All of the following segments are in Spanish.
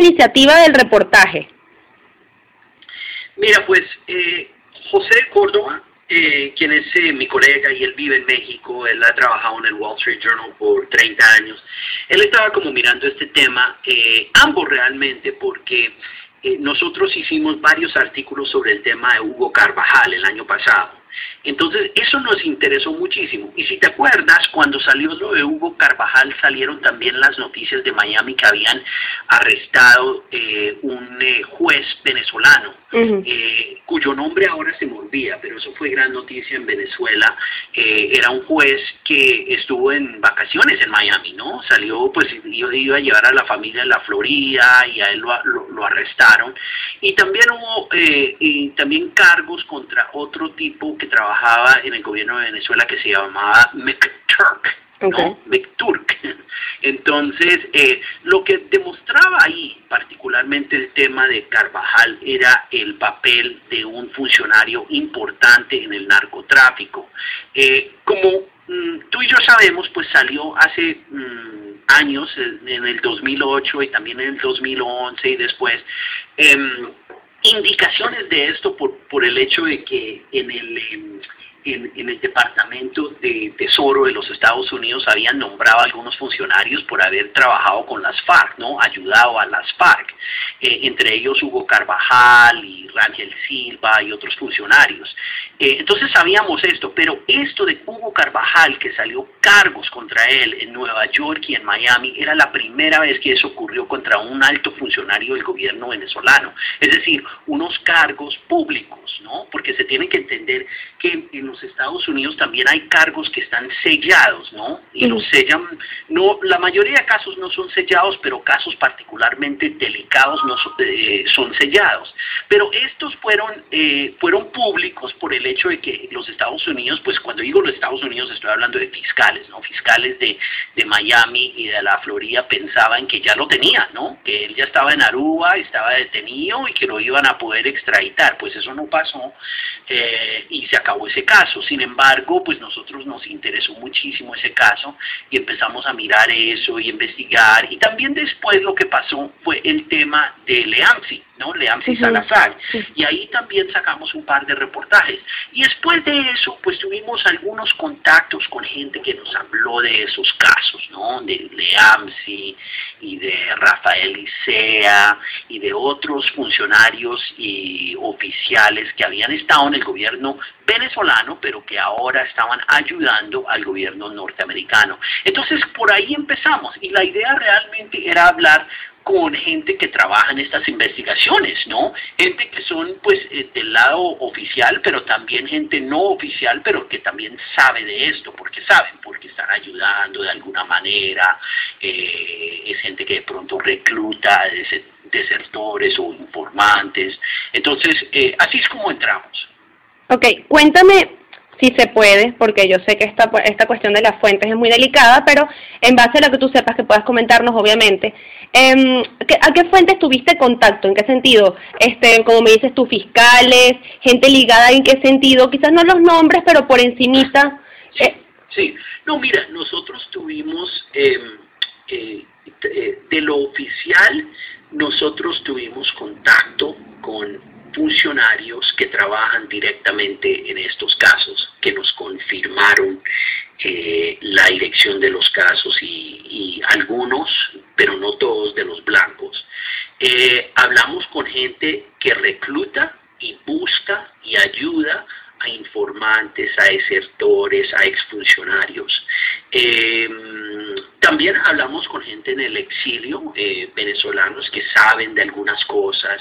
iniciativa del reportaje? Mira, pues eh, José Córdoba, eh, quien es eh, mi colega y él vive en México, él ha trabajado en el Wall Street Journal por 30 años, él estaba como mirando este tema, ambos realmente, porque nosotros hicimos varios artículos sobre el tema de Hugo Carvajal el año pasado. Entonces, eso nos interesó muchísimo. Y si te acuerdas, cuando salió lo de Hugo Carvajal, salieron también las noticias de Miami que habían arrestado eh, un eh, juez venezolano, eh, cuyo nombre ahora se me olvida, pero eso fue gran noticia en Venezuela. era un juez que estuvo en vacaciones en Miami, ¿no? Salió, pues iba, iba a llevar a la familia a la Florida y a él lo, lo, arrestaron. Y también hubo y también cargos contra otro tipo que trabajaba en el gobierno de Venezuela que se llamaba McTurk. ¿no? McTurk. Entonces, eh, lo que demostraba ahí, particularmente el tema de Carvajal, era el papel de un funcionario importante en el narcotráfico. Eh, como mm, tú y yo sabemos, pues salió hace mm, años, en el 2008 y también en el 2011 y después, em, indicaciones de esto por, por el hecho de que en el, en, el Departamento de Tesoro de los Estados Unidos habían nombrado a algunos funcionarios por haber trabajado con las FARC, ¿no? Ayudado a las FARC. Eh, entre ellos Hugo Carvajal y Rangel Silva y otros funcionarios. Eh, entonces sabíamos esto, pero esto de Hugo Carvajal, que salió cargos contra él en Nueva York y en Miami, era la primera vez que eso ocurrió contra un alto funcionario del gobierno venezolano. Es decir, unos cargos públicos, ¿no? Porque se tiene que entender que en los Estados Unidos también hay cargos que están sellados, ¿no? Y los sellan, no, la mayoría de casos no son sellados, pero casos particularmente delicados no son, eh, son sellados. Pero estos fueron, eh, fueron públicos por el hecho de que los Estados Unidos, pues cuando digo los Estados Unidos estoy hablando de fiscales, ¿no? Fiscales de, de Miami y de la Florida pensaban que ya lo tenían, ¿no? Que él ya estaba en Aruba, estaba detenido y que lo iban a poder extraditar. Pues eso no pasó eh, y se acabó ese caso. Sin embargo, pues nosotros nos interesó muchísimo ese caso y empezamos a mirar eso y investigar. Y también después lo que pasó fue el tema de Leamsi, ¿no? Leamsi Salazar. Y ahí también sacamos un par de reportajes. Y después de eso, pues tuvimos algunos contactos con gente que nos habló de esos casos, ¿no? De Leamsi y de Rafael Isea y de otros funcionarios y oficiales que habían estado en el gobierno venezolano, pero que ahora estaban ayudando al gobierno norteamericano. Entonces, por ahí empezamos y la idea realmente era hablar con gente que trabaja en estas investigaciones, ¿no? Gente que son pues eh, del lado oficial, pero también gente no oficial, pero que también sabe de esto, porque saben, porque están ayudando de alguna manera, eh, es gente que de pronto recluta desertores o informantes. Entonces, eh, así es como entramos. Ok, cuéntame si se puede, porque yo sé que esta, esta cuestión de las fuentes es muy delicada, pero en base a lo que tú sepas que puedas comentarnos, obviamente, eh, ¿a qué fuentes tuviste contacto? ¿En qué sentido? Este, como me dices tú, fiscales, gente ligada, ¿en qué sentido? Quizás no los nombres, pero por encimita. Sí, sí. no, mira, nosotros tuvimos, em, eh, eh, de lo oficial, nosotros tuvimos contacto con funcionarios que trabajan directamente en estos casos, que nos confirmaron eh, la dirección de los casos y, algunos, pero no todos de los blancos. Eh, hablamos con gente que recluta y busca y ayuda a informantes, a desertores, a exfuncionarios. Eh, también hablamos con gente en el exilio, eh, venezolanos que saben de algunas cosas.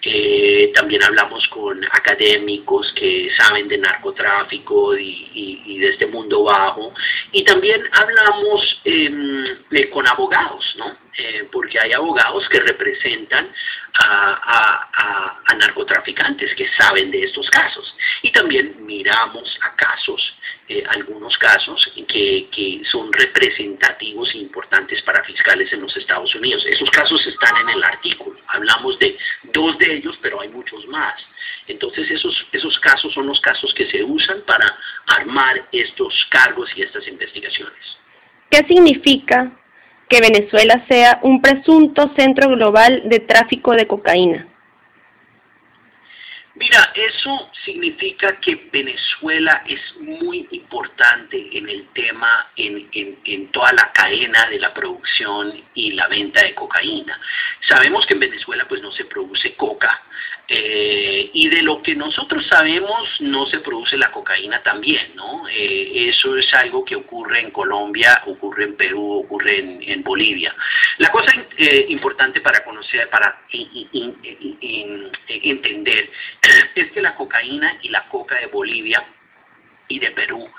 Eh, también hablamos con académicos que saben de narcotráfico y, de este mundo bajo. Y también hablamos em, con abogados, ¿no? Eh, porque hay abogados que representan a, narcotraficantes que saben de estos casos. Y también miramos a casos, eh, algunos casos que, que son representativos e importantes para fiscales en los Estados Unidos. Esos casos están en el artículo. Hablamos de dos de ellos, pero hay muchos más. Entonces esos, esos casos son los casos que se usan para armar estos cargos y estas investigaciones. ¿Qué significa que Venezuela sea un presunto centro global de tráfico de cocaína? Mira, eso significa que Venezuela es muy importante en el tema, en, en, toda la cadena de la producción y la venta de cocaína. Sabemos que en Venezuela pues no se produce coca, eh, y de lo que nosotros sabemos no se produce la cocaína también, ¿no? Eh, eso es algo que ocurre en Colombia, ocurre en Perú, ocurre en, Bolivia. La cosa eh, importante para conocer, para entender, es que la cocaína y la coca de Bolivia y de Perú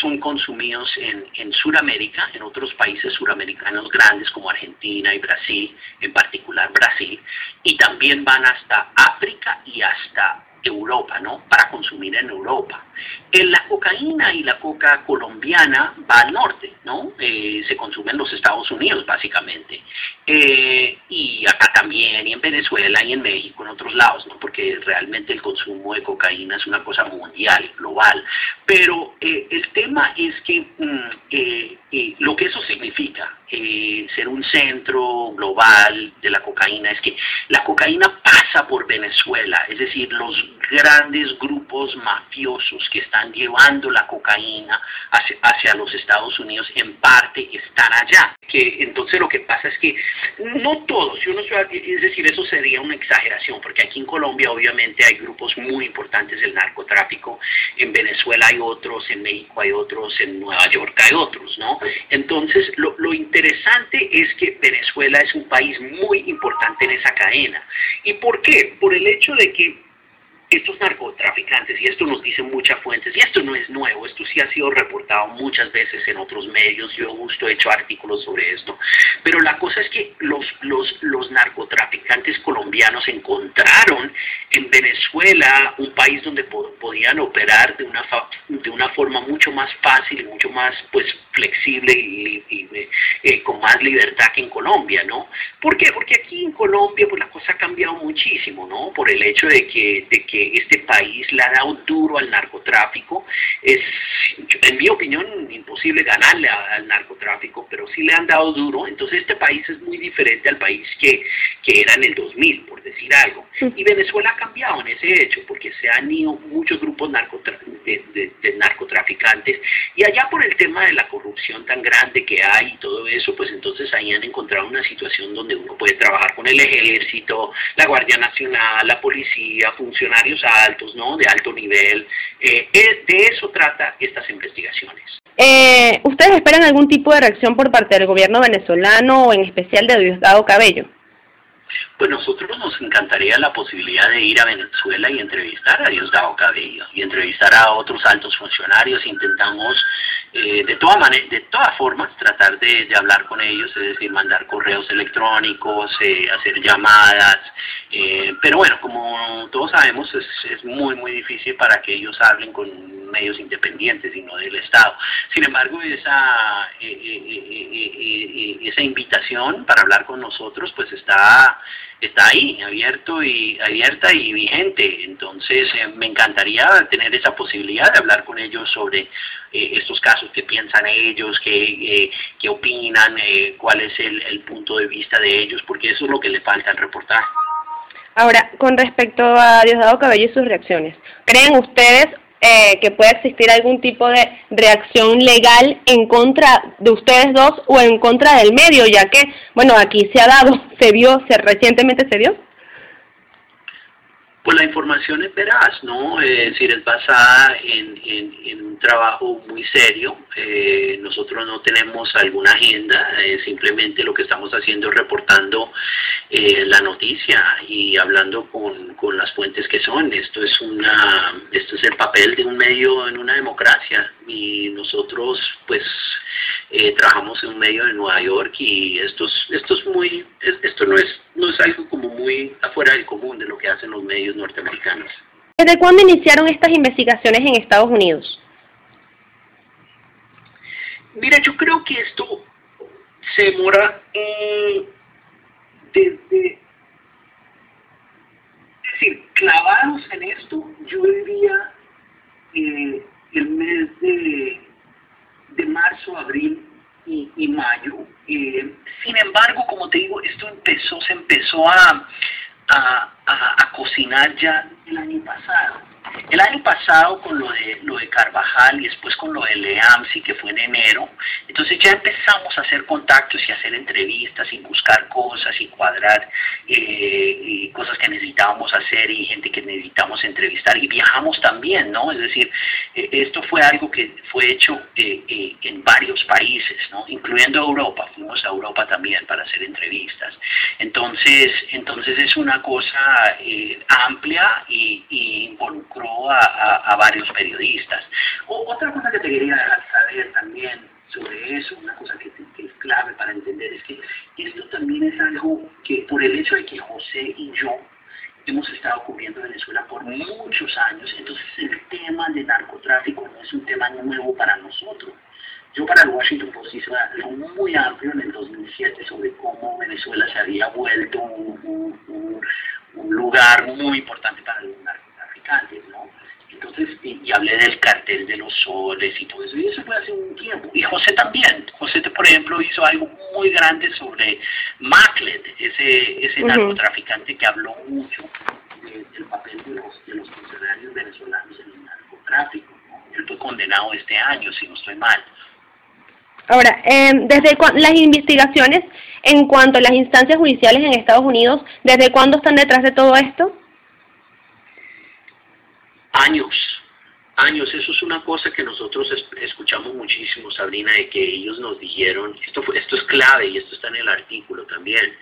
son consumidos en, en Sudamérica, en otros países suramericanos grandes como Argentina y Brasil, en particular Brasil, y también van hasta África y hasta Europa, ¿no? Para consumir en Europa. En la cocaína y la coca colombiana va al norte, ¿no? Eh, se consume en los Estados Unidos, básicamente. Eh, y acá también, y en Venezuela, y en México, en otros lados, ¿no? Porque realmente el consumo de cocaína es una cosa mundial, global. Pero eh, el tema es que mm, lo que eso significa, ser un centro global de la cocaína, es que la cocaína pasa por Venezuela, es decir, los grandes grupos mafiosos que están llevando la cocaína hacia, los Estados Unidos en parte están allá. Que entonces lo que pasa es que no todos, yo no es decir, eso sería una exageración, porque aquí en Colombia obviamente hay grupos muy importantes del narcotráfico, en Venezuela hay otros, en México hay otros, en Nueva York hay otros, ¿no? Entonces lo interesante es que Venezuela es un país muy importante en esa cadena. ¿Y por qué? Por el hecho de que estos narcotraficantes, y esto nos dicen muchas fuentes, y esto no es nuevo, esto sí ha sido reportado muchas veces en otros medios, yo justo he hecho artículos sobre esto, pero la cosa es que los, los, los narcotraficantes colombianos encontraron en Venezuela un país donde podían operar de una, de una forma mucho más fácil mucho más pues flexible y, eh, con más libertad que en Colombia, ¿no? ¿Por qué? Porque aquí en Colombia pues la cosa ha cambiado muchísimo, ¿no? Por el hecho de que, de que este país le ha dado duro al narcotráfico. Es, en mi opinión, imposible ganarle al narcotráfico, pero sí le han dado duro. Entonces este país es muy diferente al país que, que era en el 2000, por decir algo. Y Venezuela ha cambiado en ese hecho, porque se han ido muchos grupos de, de, narcotraficantes. Y allá por el tema de la corrupción tan grande que hay y todo eso, pues entonces ahí han encontrado una situación donde uno puede trabajar con el ejército, la Guardia Nacional, la policía, funcionarios altos, ¿no? De alto nivel. Eh, de eso trata estas investigaciones. Eh, ¿Ustedes esperan algún tipo de reacción por parte del gobierno venezolano o en especial de Diosdado Cabello? Pues nosotros nos encantaría la posibilidad de ir a Venezuela y entrevistar a Diosdado Cabello y entrevistar a otros altos funcionarios. Intentamos eh, de, toda manera, de todas formas tratar de, hablar con ellos, es decir, mandar correos electrónicos, eh, hacer llamadas, eh, pero bueno, como todos sabemos, es, es muy, muy difícil para que ellos hablen con medios independientes y no del Estado. Sin embargo, esa, esa invitación para hablar con nosotros pues está ahí, abierto y abierta y vigente. Entonces, eh, me encantaría tener esa posibilidad de hablar con ellos sobre eh, estos casos, qué piensan ellos, qué, eh, qué opinan, cuál es el, el punto de vista de ellos, porque eso es lo que le falta al reportaje. Ahora, con respecto a Diosdado Cabello y sus reacciones, ¿creen ustedes eh, que pueda existir algún tipo de reacción legal en contra de ustedes dos o en contra del medio, ya que, bueno, aquí se ha dado, se vio, se recientemente se vio. Pues la información es veraz, ¿no? Es decir, es basada en, en, un trabajo muy serio. Eh, nosotros no tenemos alguna agenda, eh, simplemente lo que estamos haciendo es reportando eh, la noticia y hablando con, con, las fuentes que son. Esto es, una, esto es el papel de un medio en una democracia y nosotros, pues, trabajamos en un medio de Nueva York y esto es, esto es muy, esto no es, no es algo como muy afuera del común de lo que hacen los medios norteamericanos. ¿Desde cuándo iniciaron estas investigaciones en Estados Unidos? Mira, yo creo que esto se demora eh, desde... Es decir, clavados en esto, yo diría eh, el mes de, de marzo, abril y, mayo. Eh, como te digo, esto empezó, se empezó a, a, a cocinar ya el año pasado el año pasado con lo de, lo de Carvajal y después con lo de Leamsi, que fue en enero, entonces ya empezamos a hacer contactos y hacer entrevistas y buscar cosas y cuadrar eh, cosas que necesitábamos hacer y gente que necesitamos entrevistar y viajamos también, ¿no? Es decir, eh, esto fue algo que fue hecho eh, en varios países, ¿no? Incluyendo Europa, fuimos a Europa también para hacer entrevistas. Entonces, entonces es una cosa amplia y, y a, varios periodistas. otra cosa que te quería saber también sobre eso, una cosa que, es clave para entender, es que esto también es algo que por el hecho de que José y yo hemos estado cubriendo Venezuela por muchos años, entonces el tema de narcotráfico no es un tema nuevo para nosotros. Yo para el Washington Post hice algo muy amplio en el 2007 sobre cómo Venezuela se había vuelto un, un lugar muy importante para el y, hablé del cartel de los soles y todo eso, y eso fue hace un tiempo. Y José también. José, por ejemplo, hizo algo muy grande sobre Maclet, ese, ese narcotraficante que habló mucho del papel de los, de los funcionarios venezolanos en el narcotráfico. Él fue condenado este año, si no estoy mal. Ahora, eh, desde las investigaciones en cuanto a las instancias judiciales en Estados Unidos, ¿desde cuándo están detrás de todo esto? años, años. Eso es una cosa que nosotros escuchamos muchísimo, Sabrina, de que ellos nos dijeron, esto, esto es clave y esto está en el artículo también,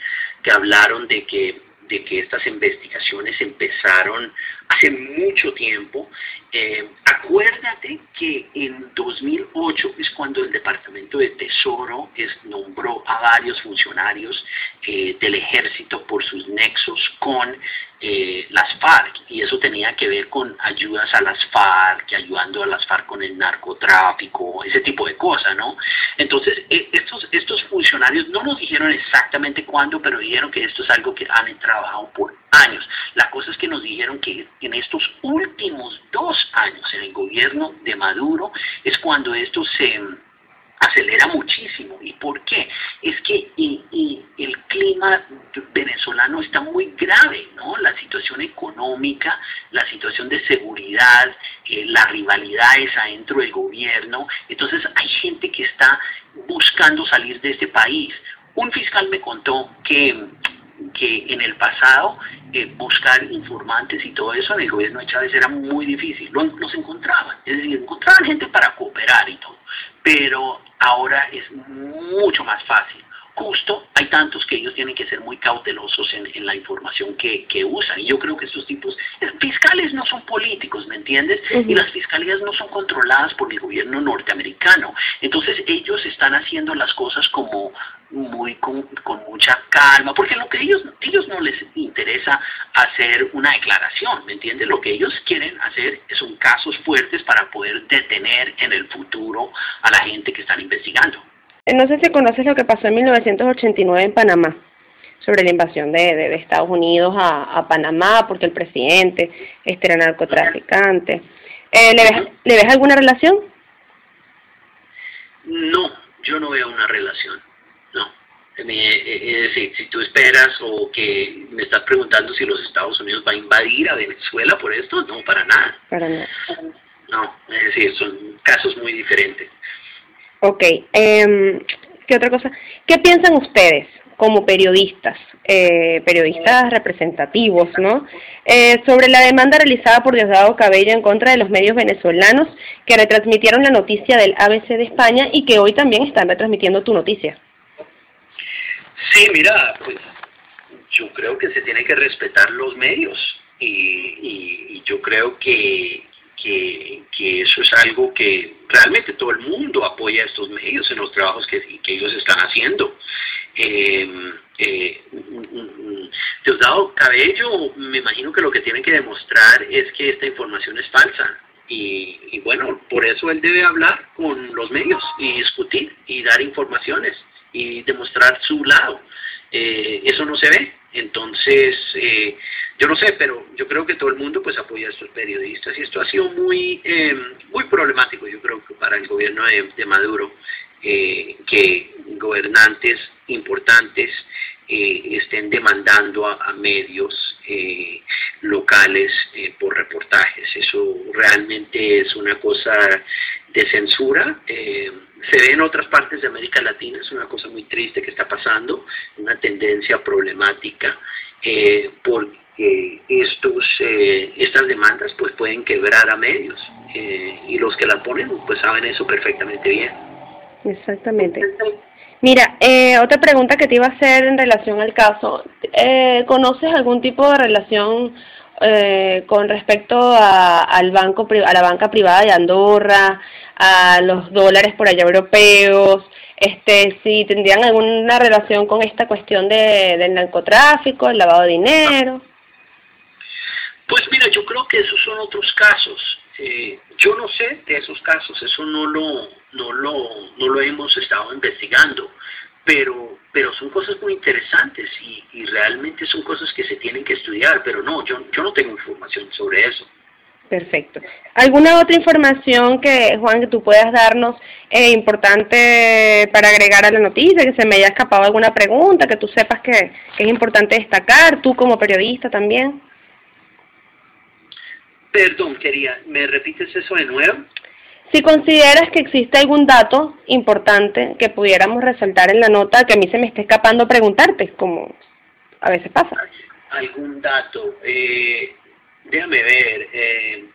que hablaron de que de que estas investigaciones empezaron hace mucho tiempo. Eh, acuérdate que en 2008 es cuando el Departamento de Tesoro es, nombró a varios funcionarios eh, del ejército por sus nexos con eh, las FARC y eso tenía que ver con ayudas a las FARC, ayudando a las FARC con el narcotráfico, ese tipo de cosas, ¿no? Entonces, eh, estos, estos funcionarios no nos dijeron exactamente cuándo, pero dijeron que esto es algo que han trabajado por años. La cosa es que nos dijeron que en estos últimos dos años, en el gobierno de Maduro, es cuando esto se acelera muchísimo. ¿Y por qué? Es que el clima venezolano está muy grave, ¿no? La situación económica, la situación de seguridad, eh, la rivalidad es adentro del gobierno. Entonces hay gente que está buscando salir de este país. Un fiscal me contó que que en el pasado eh, buscar informantes y todo eso en el gobierno de Chávez era muy difícil, no, no se encontraban, es decir, encontraban gente para cooperar y todo, pero ahora es mucho más fácil justo hay tantos que ellos tienen que ser muy cautelosos en, la información que, usan. Y yo creo que estos tipos, eh, fiscales no son políticos, ¿me entiendes? Y las fiscalías no son controladas por el gobierno norteamericano. Entonces ellos están haciendo las cosas como muy con, mucha calma, porque lo que ellos, ellos no les interesa hacer una declaración, ¿me entiendes? Lo que ellos quieren hacer son casos fuertes para poder detener en el futuro a la gente que están investigando. Eh, no sé si conoces lo que pasó en 1989 en Panamá, sobre la invasión de, Estados Unidos a, Panamá, porque el presidente este era narcotraficante. Eh, ¿le, ves, ¿Le ves alguna relación? No, yo no veo una relación. Es decir, si tú esperas o que me estás preguntando si los Estados Unidos va a invadir a Venezuela por esto, no, para nada. Para nada. No, es decir, son casos muy diferentes. Ok, eh, ¿qué otra cosa? ¿Qué piensan ustedes como periodistas, eh, periodistas representativos, ¿no? Eh, sobre la demanda realizada por Diosdado Cabello en contra de los medios venezolanos que retransmitieron la noticia del ABC de España y que hoy también están retransmitiendo tu noticia. Sí, mira, pues yo creo que se tiene que respetar los medios y yo creo que que, eso es algo que realmente todo el mundo apoya a estos medios en los trabajos que, que ellos están haciendo. Eh, eh, Diosdado Cabello, me imagino que lo que tiene que demostrar es que esta información es falsa. Y, y, bueno, por eso él debe hablar con los medios y discutir y dar informaciones y demostrar su lado. Eh, eso no se ve. Entonces, eh, yo no sé, pero yo creo que todo el mundo pues apoya a estos periodistas y esto ha sido muy, eh, muy problemático, yo creo que para el gobierno de, Maduro. eh, que gobernantes importantes eh, estén demandando a, medios eh, locales por reportajes. Eso realmente es una cosa de censura. Se ve en otras partes de América Latina, es una cosa muy triste que está pasando, una tendencia problemática, porque estos, estas demandas pues pueden quebrar a medios y los que las ponen pues saben eso perfectamente bien. Exactamente. Mira, eh, otra pregunta que te iba a hacer en relación al caso. Eh, ¿Conoces algún tipo de relación eh, con respecto a, al banco, a la banca privada de Andorra, a los dólares por allá europeos? Este, si tendrían alguna relación con esta cuestión de, del narcotráfico, el lavado de dinero. Pues mira, yo creo que esos son otros casos. Eh, yo no sé de esos casos, eso no lo, no lo, no lo hemos estado investigando, pero, pero son cosas muy interesantes y, y realmente son cosas que se tienen que estudiar, pero no, yo, yo no tengo información sobre eso. Perfecto. ¿Alguna otra información que, Juan, que tú puedas darnos eh, importante para agregar a la noticia, que se me haya escapado alguna pregunta, que tú sepas que, que es importante destacar, tú como periodista también? Perdón, quería, ¿me repites eso de nuevo? Si consideras que existe algún dato importante que pudiéramos resaltar en la nota que a mí se me esté escapando preguntarte, como a veces pasa. Algún dato, eh, déjame ver. Eh,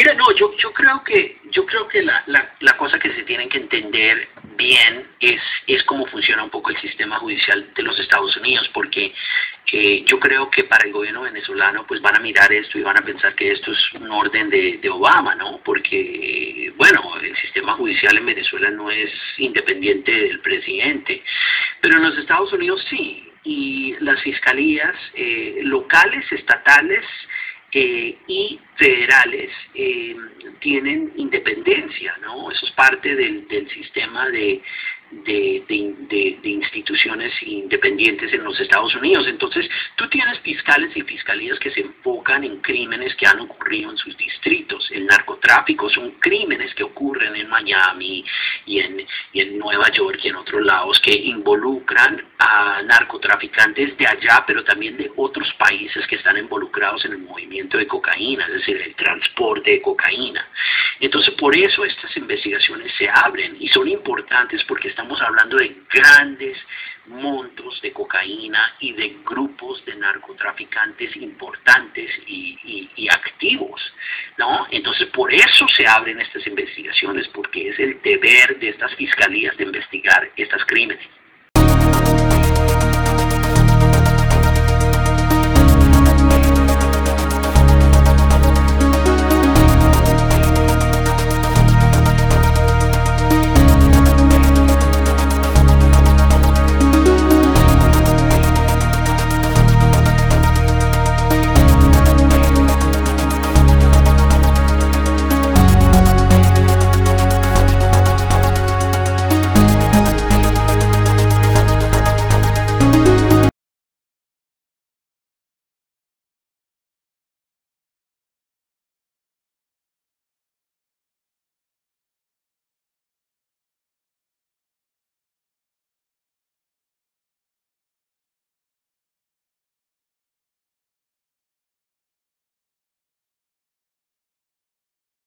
Mira, no, yo, yo creo que, yo creo que la, la, la, cosa que se tienen que entender bien es, es cómo funciona un poco el sistema judicial de los Estados Unidos, porque eh, yo creo que para el gobierno venezolano pues van a mirar esto y van a pensar que esto es un orden de, de Obama, ¿no? Porque, bueno, el sistema judicial en Venezuela no es independiente del presidente, pero en los Estados Unidos sí, y las fiscalías eh, locales, estatales, eh, y federales eh, tienen independencia, ¿no? Eso es parte del, del sistema de, de, de, de, instituciones independientes en los Estados Unidos. Entonces, tú tienes fiscales y fiscalías que se enfocan en crímenes que han ocurrido en sus distritos. El narcotráfico son crímenes que ocurren en Miami y en, y en Nueva York y en otros lados que involucran a narcotraficantes de allá, pero también de otros países que están involucrados en el movimiento de cocaína, es decir, el transporte de cocaína. Entonces, por eso estas investigaciones se abren y son importantes porque están estamos hablando de grandes montos de cocaína y de grupos de narcotraficantes importantes y, activos, ¿no? Entonces, por eso se abren estas investigaciones, porque es el deber de estas fiscalías de investigar estos crímenes.